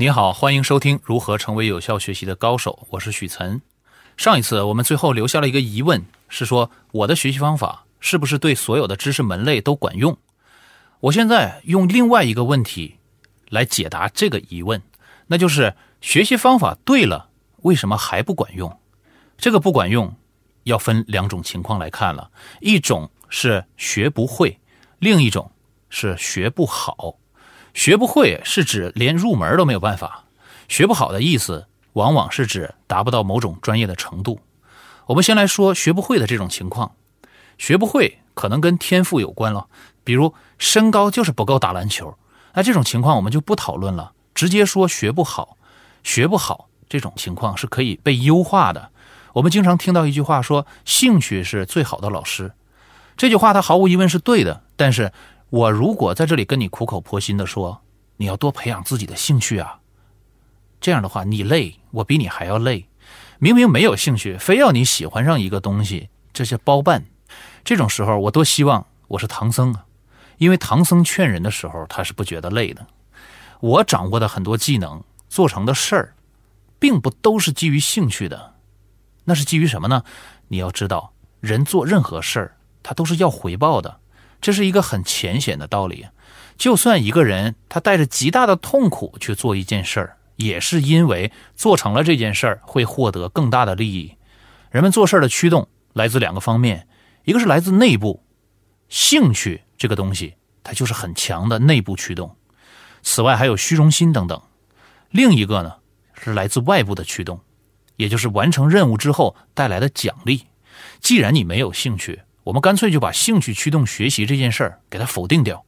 你好，欢迎收听《如何成为有效学习的高手》，我是许岑。上一次我们最后留下了一个疑问，是说我的学习方法是不是对所有的知识门类都管用？我现在用另外一个问题来解答这个疑问，那就是学习方法对了，为什么还不管用？这个不管用要分两种情况来看了，一种是学不会，另一种是学不好。学不会是指连入门都没有办法，学不好的意思往往是指达不到某种专业的程度。我们先来说学不会的这种情况，学不会可能跟天赋有关了，比如身高就是不够打篮球，那这种情况我们就不讨论了，直接说学不好。学不好这种情况是可以被优化的。我们经常听到一句话说：“兴趣是最好的老师。”这句话它毫无疑问是对的，但是。我如果在这里跟你苦口婆心的说，你要多培养自己的兴趣啊，这样的话你累，我比你还要累。明明没有兴趣，非要你喜欢上一个东西，这是包办。这种时候，我多希望我是唐僧啊，因为唐僧劝人的时候，他是不觉得累的。我掌握的很多技能，做成的事儿，并不都是基于兴趣的，那是基于什么呢？你要知道，人做任何事儿，他都是要回报的。这是一个很浅显的道理，就算一个人他带着极大的痛苦去做一件事儿，也是因为做成了这件事儿会获得更大的利益。人们做事的驱动来自两个方面，一个是来自内部，兴趣这个东西它就是很强的内部驱动，此外还有虚荣心等等；另一个呢是来自外部的驱动，也就是完成任务之后带来的奖励。既然你没有兴趣，我们干脆就把兴趣驱动学习这件事儿给它否定掉。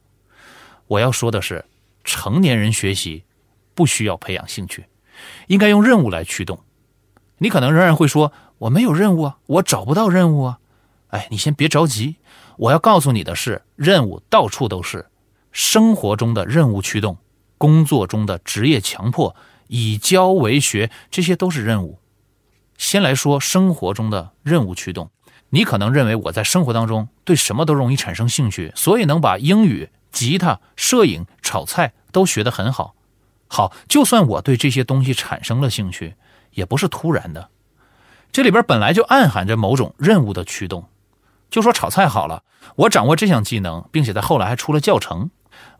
我要说的是，成年人学习不需要培养兴趣，应该用任务来驱动。你可能仍然会说我没有任务啊，我找不到任务啊。哎，你先别着急，我要告诉你的是，任务到处都是。生活中的任务驱动，工作中的职业强迫，以教为学，这些都是任务。先来说生活中的任务驱动。你可能认为我在生活当中对什么都容易产生兴趣，所以能把英语、吉他、摄影、炒菜都学得很好。好，就算我对这些东西产生了兴趣，也不是突然的，这里边本来就暗含着某种任务的驱动。就说炒菜好了，我掌握这项技能，并且在后来还出了教程，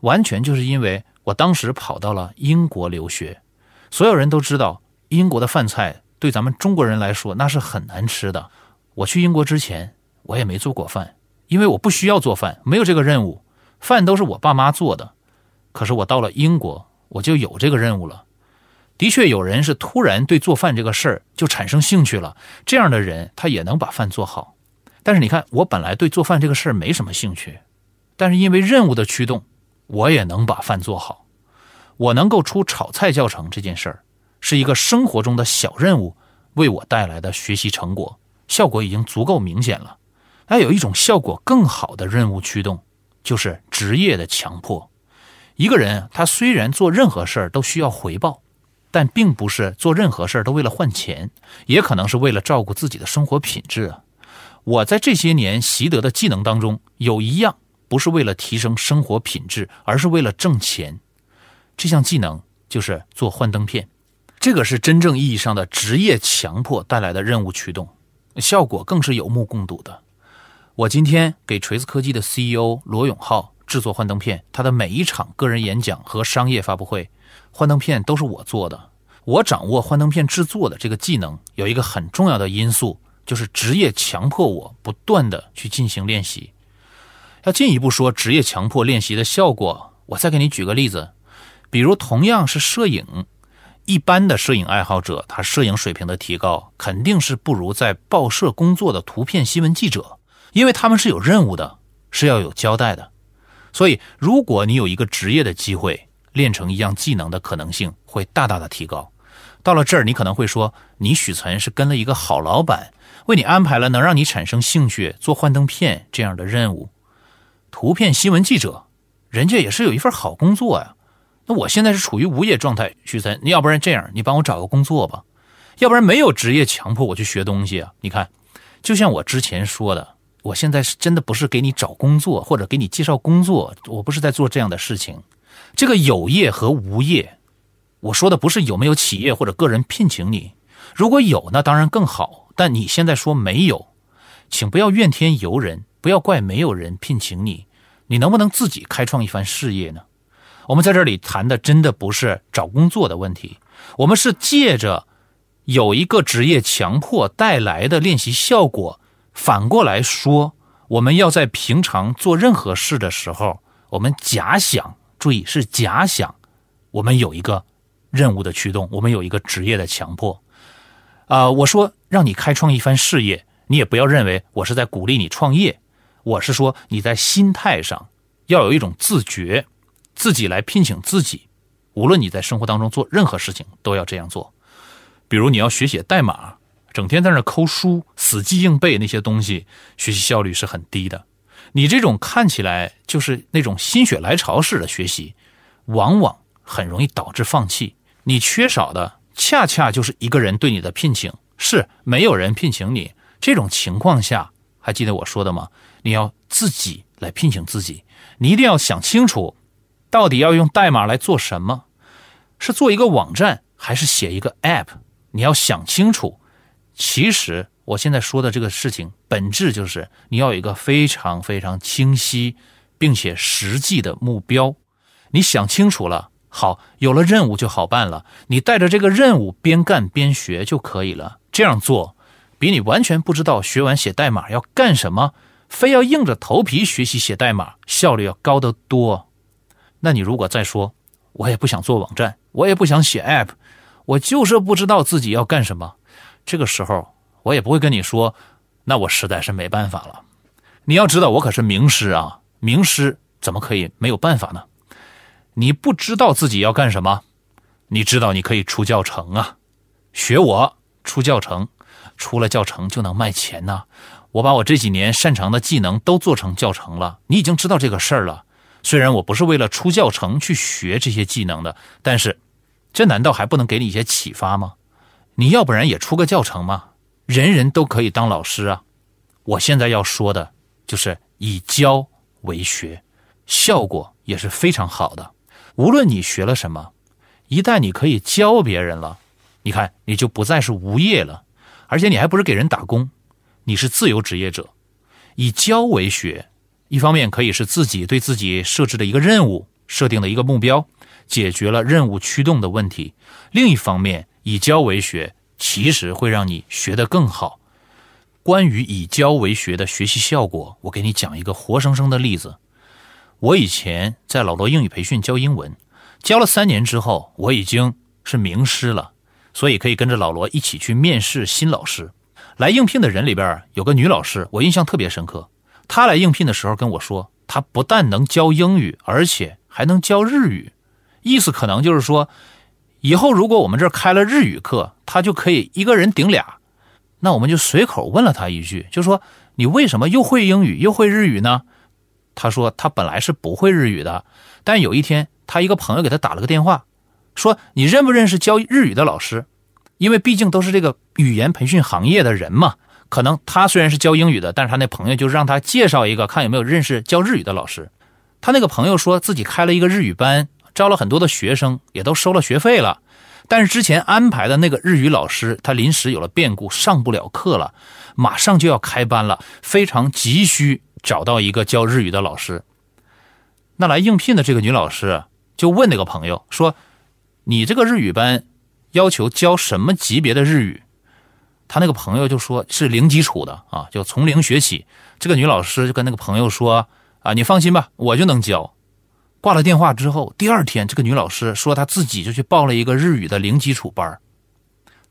完全就是因为我当时跑到了英国留学。所有人都知道，英国的饭菜对咱们中国人来说那是很难吃的。我去英国之前，我也没做过饭，因为我不需要做饭，没有这个任务，饭都是我爸妈做的。可是我到了英国，我就有这个任务了。的确，有人是突然对做饭这个事儿就产生兴趣了，这样的人他也能把饭做好。但是你看，我本来对做饭这个事儿没什么兴趣，但是因为任务的驱动，我也能把饭做好。我能够出炒菜教程这件事儿，是一个生活中的小任务为我带来的学习成果。效果已经足够明显了，还有一种效果更好的任务驱动，就是职业的强迫。一个人他虽然做任何事儿都需要回报，但并不是做任何事儿都为了换钱，也可能是为了照顾自己的生活品质啊。我在这些年习得的技能当中，有一样不是为了提升生活品质，而是为了挣钱。这项技能就是做幻灯片，这个是真正意义上的职业强迫带来的任务驱动。效果更是有目共睹的。我今天给锤子科技的 CEO 罗永浩制作幻灯片，他的每一场个人演讲和商业发布会，幻灯片都是我做的。我掌握幻灯片制作的这个技能，有一个很重要的因素，就是职业强迫我不断的去进行练习。要进一步说职业强迫练习的效果，我再给你举个例子，比如同样是摄影。一般的摄影爱好者，他摄影水平的提高肯定是不如在报社工作的图片新闻记者，因为他们是有任务的，是要有交代的。所以，如果你有一个职业的机会，练成一样技能的可能性会大大的提高。到了这儿，你可能会说，你许岑是跟了一个好老板，为你安排了能让你产生兴趣做幻灯片这样的任务。图片新闻记者，人家也是有一份好工作呀。那我现在是处于无业状态，许岑，你要不然这样，你帮我找个工作吧，要不然没有职业强迫我去学东西啊。你看，就像我之前说的，我现在是真的不是给你找工作或者给你介绍工作，我不是在做这样的事情。这个有业和无业，我说的不是有没有企业或者个人聘请你，如果有，那当然更好。但你现在说没有，请不要怨天尤人，不要怪没有人聘请你。你能不能自己开创一番事业呢？我们在这里谈的真的不是找工作的问题，我们是借着有一个职业强迫带来的练习效果，反过来说，我们要在平常做任何事的时候，我们假想，注意是假想，我们有一个任务的驱动，我们有一个职业的强迫。啊，我说让你开创一番事业，你也不要认为我是在鼓励你创业，我是说你在心态上要有一种自觉。自己来聘请自己，无论你在生活当中做任何事情，都要这样做。比如你要学写代码，整天在那抠书、死记硬背那些东西，学习效率是很低的。你这种看起来就是那种心血来潮式的学习，往往很容易导致放弃。你缺少的恰恰就是一个人对你的聘请，是没有人聘请你。这种情况下，还记得我说的吗？你要自己来聘请自己，你一定要想清楚。到底要用代码来做什么？是做一个网站，还是写一个 App？你要想清楚。其实我现在说的这个事情，本质就是你要有一个非常非常清晰并且实际的目标。你想清楚了，好，有了任务就好办了。你带着这个任务边干边学就可以了。这样做，比你完全不知道学完写代码要干什么，非要硬着头皮学习写代码，效率要高得多。那你如果再说，我也不想做网站，我也不想写 App，我就是不知道自己要干什么。这个时候，我也不会跟你说，那我实在是没办法了。你要知道，我可是名师啊，名师怎么可以没有办法呢？你不知道自己要干什么，你知道你可以出教程啊，学我出教程，出了教程就能卖钱呐。我把我这几年擅长的技能都做成教程了，你已经知道这个事儿了。虽然我不是为了出教程去学这些技能的，但是，这难道还不能给你一些启发吗？你要不然也出个教程吗？人人都可以当老师啊！我现在要说的就是以教为学，效果也是非常好的。无论你学了什么，一旦你可以教别人了，你看你就不再是无业了，而且你还不是给人打工，你是自由职业者。以教为学。一方面可以是自己对自己设置的一个任务设定的一个目标，解决了任务驱动的问题；另一方面，以教为学其实会让你学得更好。关于以教为学的学习效果，我给你讲一个活生生的例子。我以前在老罗英语培训教英文，教了三年之后，我已经是名师了，所以可以跟着老罗一起去面试新老师。来应聘的人里边有个女老师，我印象特别深刻。他来应聘的时候跟我说，他不但能教英语，而且还能教日语，意思可能就是说，以后如果我们这儿开了日语课，他就可以一个人顶俩。那我们就随口问了他一句，就说你为什么又会英语又会日语呢？他说他本来是不会日语的，但有一天他一个朋友给他打了个电话，说你认不认识教日语的老师？因为毕竟都是这个语言培训行业的人嘛。可能他虽然是教英语的，但是他那朋友就让他介绍一个，看有没有认识教日语的老师。他那个朋友说自己开了一个日语班，招了很多的学生，也都收了学费了。但是之前安排的那个日语老师，他临时有了变故，上不了课了，马上就要开班了，非常急需找到一个教日语的老师。那来应聘的这个女老师就问那个朋友说：“你这个日语班要求教什么级别的日语？”他那个朋友就说是零基础的啊，就从零学起。这个女老师就跟那个朋友说啊，你放心吧，我就能教。挂了电话之后，第二天这个女老师说她自己就去报了一个日语的零基础班。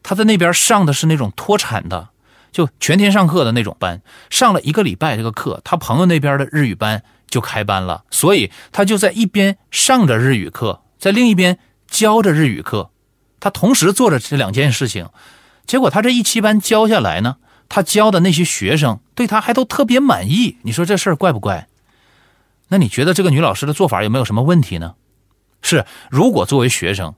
她在那边上的是那种脱产的，就全天上课的那种班，上了一个礼拜这个课，她朋友那边的日语班就开班了，所以她就在一边上着日语课，在另一边教着日语课，她同时做着这两件事情。结果他这一期班教下来呢，他教的那些学生对他还都特别满意。你说这事儿怪不怪？那你觉得这个女老师的做法有没有什么问题呢？是，如果作为学生，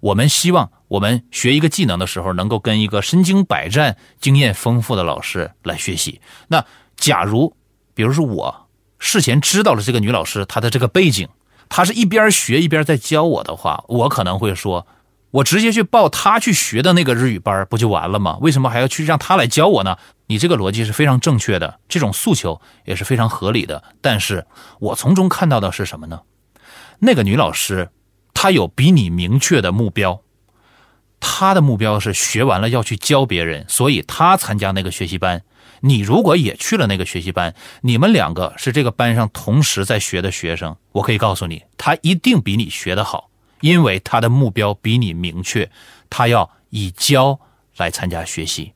我们希望我们学一个技能的时候，能够跟一个身经百战、经验丰富的老师来学习。那假如，比如说我事前知道了这个女老师她的这个背景，她是一边学一边在教我的话，我可能会说。我直接去报他去学的那个日语班不就完了吗？为什么还要去让他来教我呢？你这个逻辑是非常正确的，这种诉求也是非常合理的。但是我从中看到的是什么呢？那个女老师，她有比你明确的目标，她的目标是学完了要去教别人，所以她参加那个学习班。你如果也去了那个学习班，你们两个是这个班上同时在学的学生，我可以告诉你，他一定比你学得好，因为他的目标比你明确，他要以教来参加学习。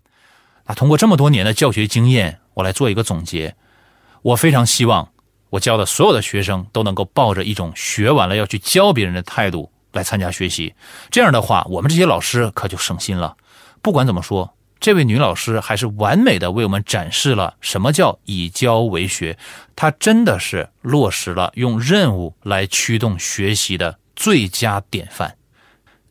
那通过这么多年的教学经验，我来做一个总结。我非常希望我教的所有的学生都能够抱着一种学完了要去教别人的态度来参加学习。这样的话，我们这些老师可就省心了。不管怎么说，这位女老师还是完美的为我们展示了什么叫以教为学。她真的是落实了用任务来驱动学习的最佳典范。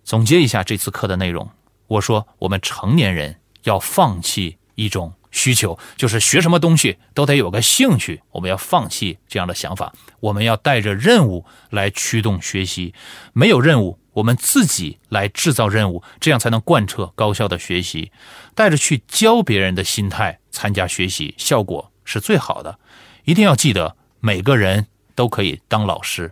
总结一下这次课的内容，我说我们成年人。要放弃一种需求，就是学什么东西都得有个兴趣。我们要放弃这样的想法，我们要带着任务来驱动学习。没有任务，我们自己来制造任务，这样才能贯彻高效的学习。带着去教别人的心态参加学习，效果是最好的。一定要记得，每个人都可以当老师。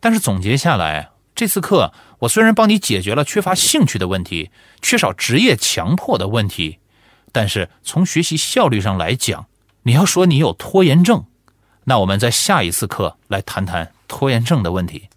但是总结下来。这次课，我虽然帮你解决了缺乏兴趣的问题，缺少职业强迫的问题，但是从学习效率上来讲，你要说你有拖延症，那我们在下一次课来谈谈拖延症的问题。